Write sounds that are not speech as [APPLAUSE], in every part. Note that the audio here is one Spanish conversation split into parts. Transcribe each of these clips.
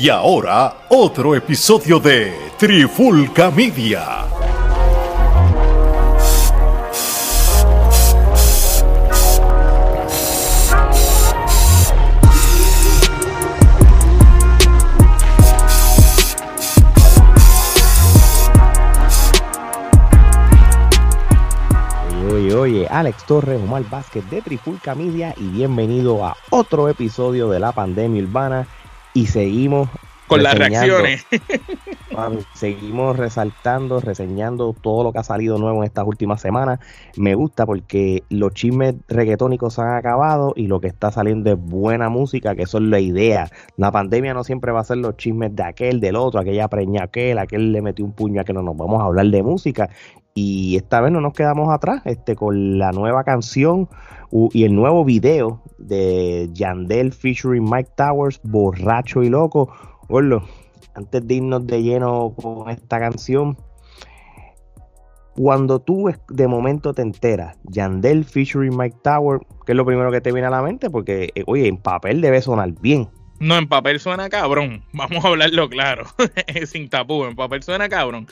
Y ahora, otro episodio de Trifulca Media. Oye, oye, Alex Torres, Omar Vázquez de Trifulca Media y bienvenido a otro episodio de la pandemia urbana y seguimos con las reacciones. [LAUGHS] mami, seguimos resaltando, reseñando todo lo que ha salido nuevo en estas últimas semanas. Me gusta porque los chismes reggaetónicos se han acabado y lo que está saliendo es buena música, que eso es la idea. La pandemia no siempre va a ser los chismes de aquel, del otro, aquella preña aquel, aquel le metió un puño a que no nos vamos a hablar de música. Y esta vez no nos quedamos atrás este, con la nueva canción y el nuevo video de Yandel featuring Mike Towers, borracho y loco. Gordo, antes de irnos de lleno con esta canción, cuando tú de momento te enteras, Yandel featuring Mike Towers, ¿qué es lo primero que te viene a la mente? Porque, eh, oye, en papel debe sonar bien. No, en papel suena cabrón. Vamos a hablarlo claro. [LAUGHS] Sin tapú, en papel suena cabrón.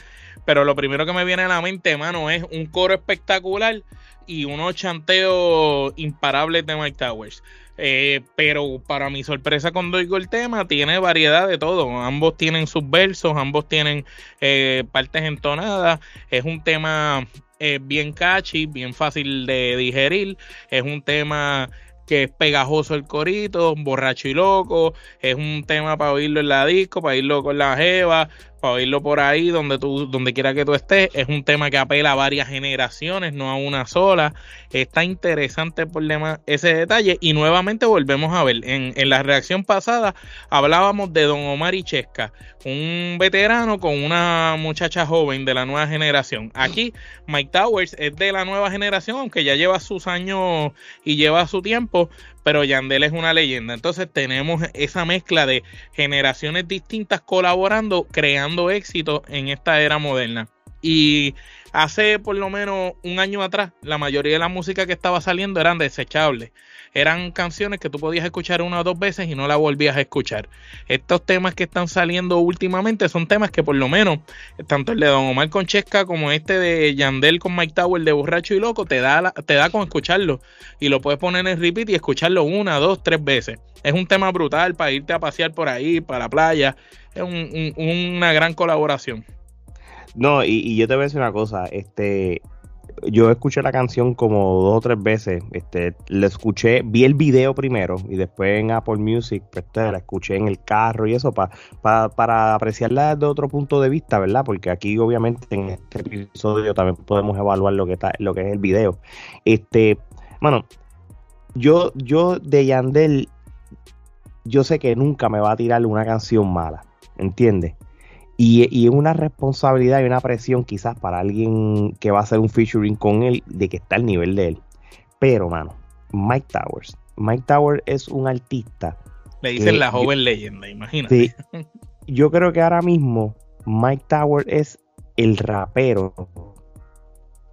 Pero lo primero que me viene a la mente, mano, es un coro espectacular y unos chanteos imparables de Mike Towers. Eh, pero para mi sorpresa cuando oigo el tema, tiene variedad de todo. Ambos tienen sus versos, ambos tienen eh, partes entonadas. Es un tema eh, bien catchy, bien fácil de digerir. Es un tema que es pegajoso el corito, borracho y loco. Es un tema para oírlo en la disco, para oírlo con la jeva, para oírlo por ahí, donde tú, donde quiera que tú estés. Es un tema que apela a varias generaciones, no a una sola. Está interesante por demás ese detalle. Y nuevamente volvemos a ver. En, en la reacción pasada hablábamos de Don Omar y Chesca, un veterano con una muchacha joven de la nueva generación. Aquí Mike Towers es de la nueva generación, aunque ya lleva sus años y lleva su tiempo, pero Yandel es una leyenda. Entonces tenemos esa mezcla de generaciones distintas colaborando, creando éxito en esta era moderna. Y hace por lo menos un año atrás, la mayoría de la música que estaba saliendo eran desechables. Eran canciones que tú podías escuchar una o dos veces y no la volvías a escuchar. Estos temas que están saliendo últimamente son temas que por lo menos, tanto el de Don Omar con Chesca como este de Yandel con Mike Tower de Borracho y Loco, te da, la- te da con escucharlo. Y lo puedes poner en repeat y escucharlo una, dos, tres veces. Es un tema brutal para irte a pasear por ahí, para la playa. Es un- un- una gran colaboración. No, y, yo te voy a decir una cosa, este, yo escuché la canción como dos o tres veces, este, la escuché, vi el video primero y después en Apple Music, pues, la escuché en el carro y eso pa- pa- para apreciarla desde otro punto de vista, ¿verdad? Porque aquí obviamente en este episodio también podemos evaluar lo que está, lo que es el video. Este, bueno, yo, yo de Yandel, yo sé que nunca me va a tirar una canción mala, ¿entiendes? Y, y es una responsabilidad y una presión quizás para alguien que va a hacer un featuring con él de que está al nivel de él. Pero, mano, Mike Towers. Mike Towers es un artista. Le dicen la yo- joven leyenda, imagínate. Sí, [LAUGHS] yo creo que ahora mismo Mike Towers es el rapero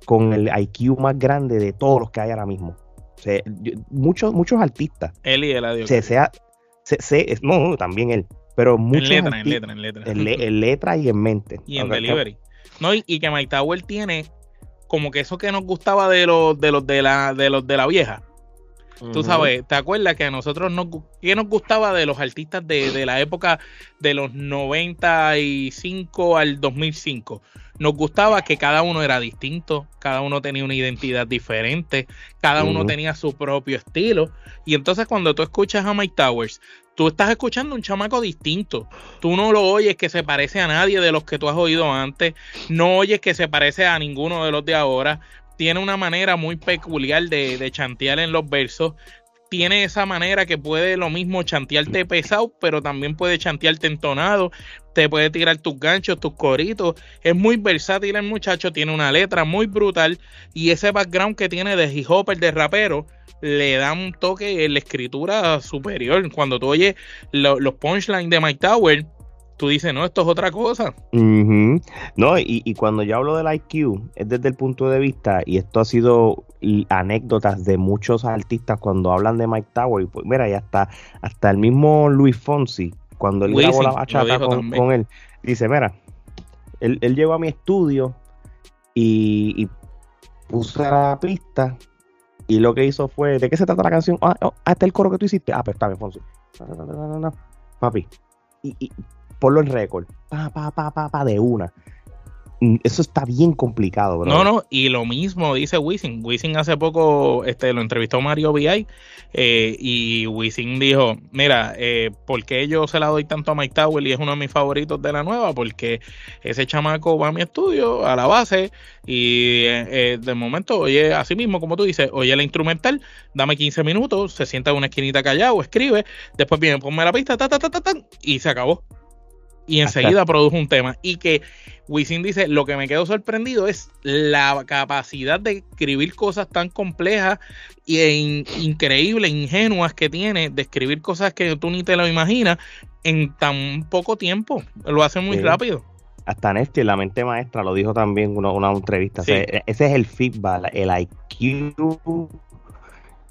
con el IQ más grande de todos los que hay ahora mismo. O sea, yo- muchos, muchos artistas. Él y el adiós. Se, sea, se- se- no, no, también él. Pero en letra, en letra, en letra. en le- [LAUGHS] en letra y en mente. y en delivery. No, y, y que Mike Tower tiene como que eso que nos gustaba de los de los de la de los de la vieja. Tú sabes, ¿te acuerdas que a nosotros nos qué nos gustaba de los artistas de, de la época de los 95 al 2005? Nos gustaba que cada uno era distinto, cada uno tenía una identidad diferente, cada uno tenía su propio estilo. Y entonces cuando tú escuchas a Mike Towers, tú estás escuchando un chamaco distinto. Tú no lo oyes que se parece a nadie de los que tú has oído antes, no oyes que se parece a ninguno de los de ahora. Tiene una manera muy peculiar de, de chantear en los versos. Tiene esa manera que puede lo mismo chantearte pesado, pero también puede chantearte entonado. Te puede tirar tus ganchos, tus coritos. Es muy versátil el muchacho, tiene una letra muy brutal. Y ese background que tiene de hip hopper, de rapero, le da un toque en la escritura superior. Cuando tú oyes lo- los punchlines de Mike Tower, tú dices, no, esto es otra cosa. No, y, y cuando yo hablo del IQ, es desde el punto de vista, y esto ha sido anécdotas de muchos artistas cuando hablan de Mike Tower, y pues mira, y hasta, hasta el mismo Luis Fonsi, cuando él grabó la bachata con, él, dice, mira, él, llegó a mi estudio y, y puse la pista y lo que hizo fue, ¿de qué se trata la canción? Ah, oh, ah este es el coro que tú hiciste. Ah, pues está bien, Fonsi. Papi. Y, y ponlo en récord. Pa, pa, pa, pa, pa, de una. Mm, eso está bien complicado, bro. No, no, y lo mismo dice Wisin. Wisin hace poco este, lo entrevistó Mario VI eh, y Wisin dijo, mira, eh, ¿por qué yo se la doy tanto a Mike Tower y es uno de mis favoritos de la nueva? Porque ese chamaco va a mi estudio, a la base, y eh, de momento oye, así mismo, como tú dices, oye la instrumental, dame 15 minutos, se sienta en una esquinita callado, escribe, después viene, ponme la pista, ta, ta, ta, ta, ta y se acabó y enseguida produjo un tema. Y que Wisin dice, lo que me quedó sorprendido es la capacidad de escribir cosas tan complejas e increíbles, ingenuas que tiene, de escribir cosas que tú ni te lo imaginas en tan poco tiempo. Lo hace muy rápido. Hasta Néstor, la mente maestra, lo dijo también en una, entrevista. ese es el feedback, el IQ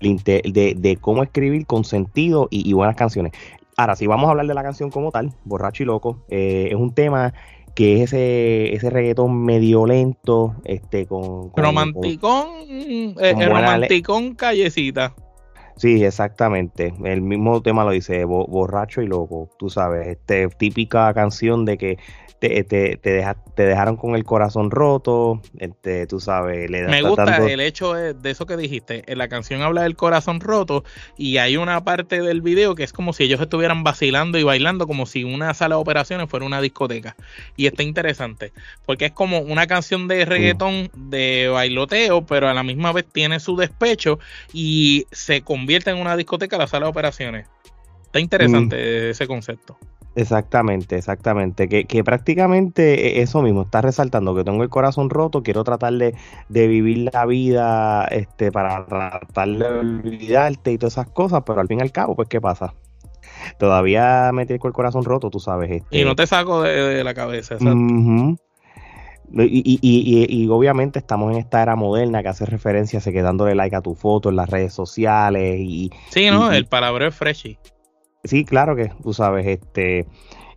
de, de, cómo escribir con sentido y, y, buenas canciones. Ahora, si vamos a hablar de la canción como tal, Borracho y Loco, eh, es un tema que es ese, ese reggaetón medio lento, este, con... romanticón, eh, romanticón callecita. Sí, exactamente. El mismo tema lo dice, borracho y loco, tú sabes, este típica canción de que te, te, te, dejaron con el corazón roto, este, tú sabes. Le Me gusta el hecho de, eso que dijiste. En la canción habla del corazón roto y hay una parte del video que es como si ellos estuvieran vacilando y bailando como si una sala de operaciones fuera una discoteca. Y está interesante porque es como una canción de reggaetón de bailoteo, pero a la misma vez tiene su despecho y se convierte en una discoteca la sala de operaciones. Está interesante mm. ese concepto. Exactamente, exactamente. Que, que, prácticamente e, eso mismo, está resaltando que tengo el corazón roto, quiero tratar de, vivir la vida este, para tratar de olvidarte y todas esas cosas, pero al fin y al cabo, pues, ¿qué pasa? Todavía me tienes con el corazón roto, tú sabes. Este, y no te saco de, la cabeza, exacto. Y, y, y, y, obviamente estamos en esta era moderna que hace referencia a que dándole like a tu foto en las redes sociales y... Sí, ¿no? el palabra es freshy. Sí, claro que tú sabes, este.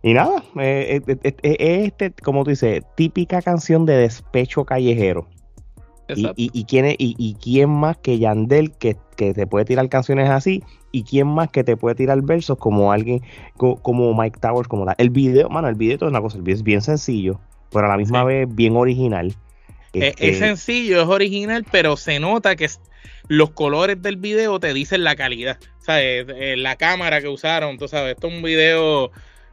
Y nada, eh, eh, eh, es este, como tú dices, típica canción de despecho callejero. Y, y, quién y, quién más que Yandel que, que, te puede tirar canciones así y quién más que te puede tirar versos como alguien como, Mike Towers como el video mano el video es una cosa el video es bien sencillo pero a la misma vez bien original es, este sencillo es original pero se nota que los colores del video te dicen la calidad ¿sabes? Eh, la cámara que usaron, tú sabes, esto es un video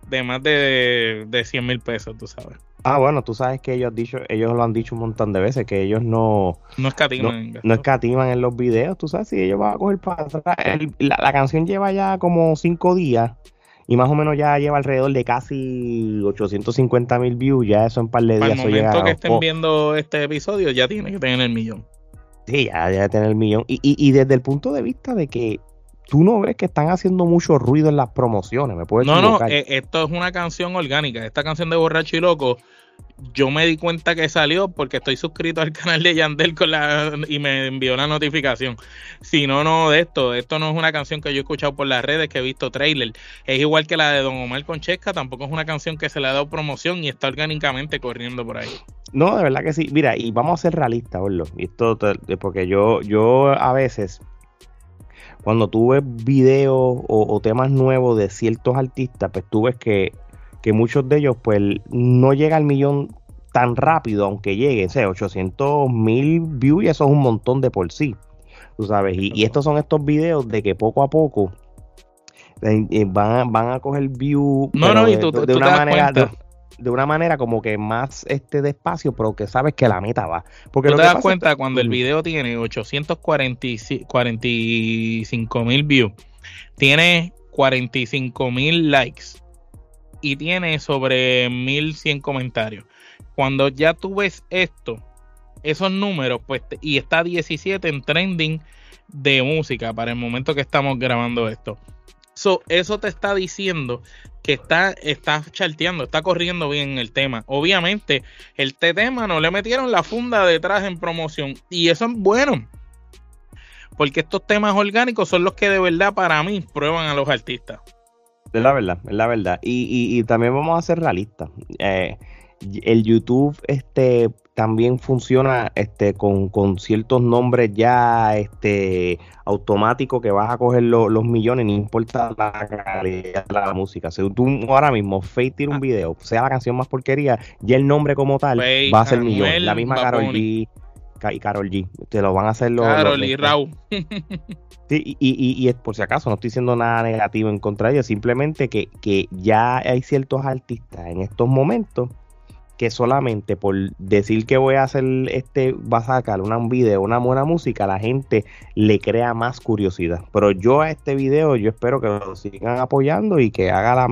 de más de, de 100 mil pesos, tú sabes. Ah, bueno, tú sabes que ellos, dicho, ellos lo han dicho un montón de veces, que ellos no... No escatiman. No, escatiman en los videos, tú sabes, si ellos van a coger para atrás. la, canción lleva ya como cinco días y más o menos ya lleva alrededor de casi 850 mil views, ya eso en par de días. Para el momento que estén viendo este episodio ya tiene que tener el millón. Sí, ya debe tener el millón. Y, y, y desde el punto de vista de que tú no ves que están haciendo mucho ruido en las promociones, ¿me puedes No, no, eh, esto es una canción orgánica. Esta canción de Borracho y Loco, yo me di cuenta que salió porque estoy suscrito al canal de Yandel y me envió la notificación. Si no, no de esto. Esto no es una canción que yo he escuchado por las redes, que he visto trailer. Es igual que la de Don Omar Conchesca, tampoco es una canción que se le ha dado promoción y está orgánicamente corriendo por ahí. No, de verdad que sí. Mira, y vamos a ser realistas, Orlo. Y esto, porque yo, yo a veces cuando tú ves videos o, temas nuevos de ciertos artistas, pues tú ves que, muchos de ellos pues no llega al millón tan rápido, aunque llegue, o sea, 800 mil views y eso es un montón de por sí, tú sabes, y, estos son estos videos de que poco a poco eh, eh, van, a, van a coger views no, no, y tú, de, una manera de una manera como que más este despacio, pero que sabes que la meta va. Porque ¿Tú te das cuenta cuando el video tiene 845 mil views, tiene 45 mil likes y tiene sobre 1100 comentarios. Cuando ya tú ves esto, esos números, pues, y está 17 en trending de música para el momento que estamos grabando esto. eso te está diciendo que está, está charteando, está corriendo bien el tema. Obviamente, el tema no le metieron la funda detrás en promoción. Y eso es bueno. Porque estos temas orgánicos son los que de verdad para mí prueban a los artistas. Es la verdad, es la verdad. Y, y, también vamos a ser realistas. Eh, el YouTube este también funciona este con, ciertos nombres ya este automáticos que vas a coger los millones, no importa la calidad de la música. Si tú ahora mismo Faith tiene un ah. video, sea la canción más porquería, ya el nombre como tal va a ser millón. La misma Carol G y Carol G. Te lo van a hacer los. Carol y Raúl. [LAUGHS] Sí, y, y, y, por si acaso, no estoy diciendo nada negativo en contra de ella, simplemente que, que ya hay ciertos artistas en estos momentos que solamente por decir que voy a hacer este, va a sacar una, un video, una buena música, la gente le crea más curiosidad. Pero yo a este video, yo espero que lo sigan apoyando y que haga la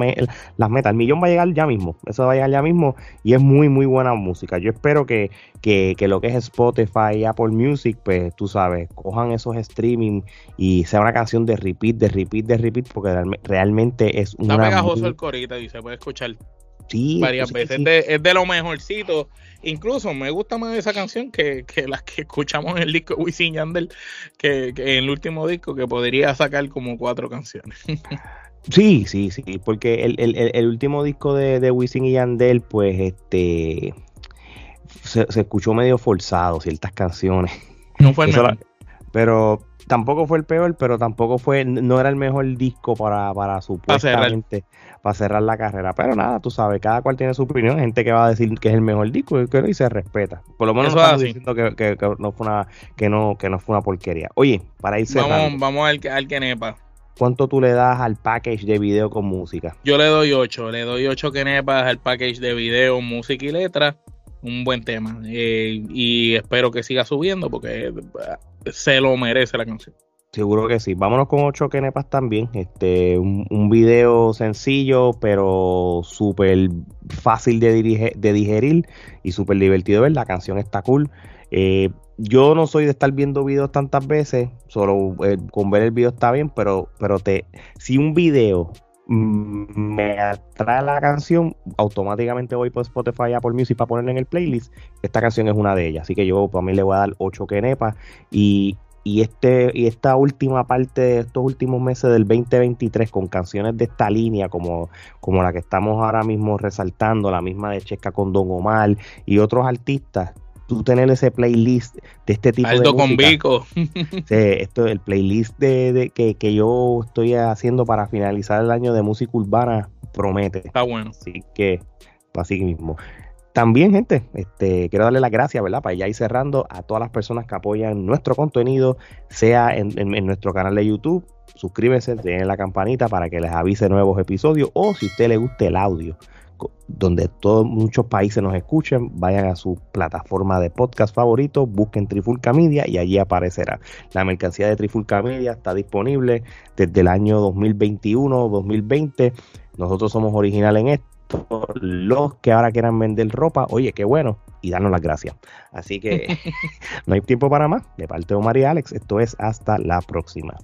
las metas. El millón va a llegar ya mismo, eso va a llegar ya mismo y es muy, muy buena música. Yo espero que, que, que lo que es Spotify y Apple Music, pues tú sabes, cojan esos streaming y sea una canción de repeat, de repeat, de repeat, porque realmente es una. Está pegajoso el corito y se puede escuchar varias veces. Es, de, lo mejorcito. Incluso me gusta más esa canción que, las que escuchamos en el disco de Wisin Yandel, que, en el último disco, que podría sacar como cuatro canciones. [LAUGHS] Sí, sí, sí, porque el, último disco de, de, Wisin y Yandel, pues, este, se, escuchó medio forzado ciertas canciones. No fue [LAUGHS] el mejor. Pero tampoco fue el peor, pero tampoco fue, no era el mejor disco para, para supuestamente para cerrar la carrera. Pero nada, tú sabes, cada cual tiene su opinión. Hay gente que va a decir que es el mejor disco y, se respeta. Por lo menos estamos diciendo que, no fue una, que no, que no fue una porquería. Oye, para ir cerrando. Vamos, vamos al, al nepa. ¿Cuánto tú le das al package de video con música? Yo le doy 8. Le doy 8 nepas al package de video, música y letra. Un buen tema. Eh, y espero que siga subiendo porque eh, se lo merece la canción. Seguro que sí. Vámonos con ocho kenepas también. Este, un, video sencillo, pero súper fácil de, de digerir y súper divertido ver. La canción está cool. Eh, yo no soy de estar viendo videos tantas veces, solo con ver el video está bien, pero, pero te, si un video me atrae la canción, automáticamente voy por Spotify, Apple Music para ponerla en el playlist. Esta canción es una de ellas, así que yo mí le voy a dar 8 kenepas y y este y esta última parte de estos últimos meses del 2023 con canciones de esta línea como, como la que estamos ahora mismo resaltando, la misma de Checa con Don Omar y otros artistas, tú tener ese playlist de este tipo Aldo de música, con Vico. [LAUGHS] esto el playlist de, que, que, yo estoy haciendo para finalizar el año de música urbana promete. Está bueno. Así que así mismo. También, gente, este, quiero darle las gracias, ¿verdad? Para ya ir cerrando a todas las personas que apoyan nuestro contenido, sea en, nuestro canal de YouTube. Suscríbete, den la campanita para que les avise nuevos episodios. O si a usted le guste el audio, donde todos muchos países nos escuchen, vayan a su plataforma de podcast favorito, busquen Trifulca Media y allí aparecerá. La mercancía de Trifulca Media está disponible desde el año 2021 2020. Nosotros somos originales en esto los que ahora quieran vender ropa, oye, qué bueno, y darnos las gracias. Así que [LAUGHS] no hay tiempo para más. De parte de Omar y Alex, esto es hasta la próxima.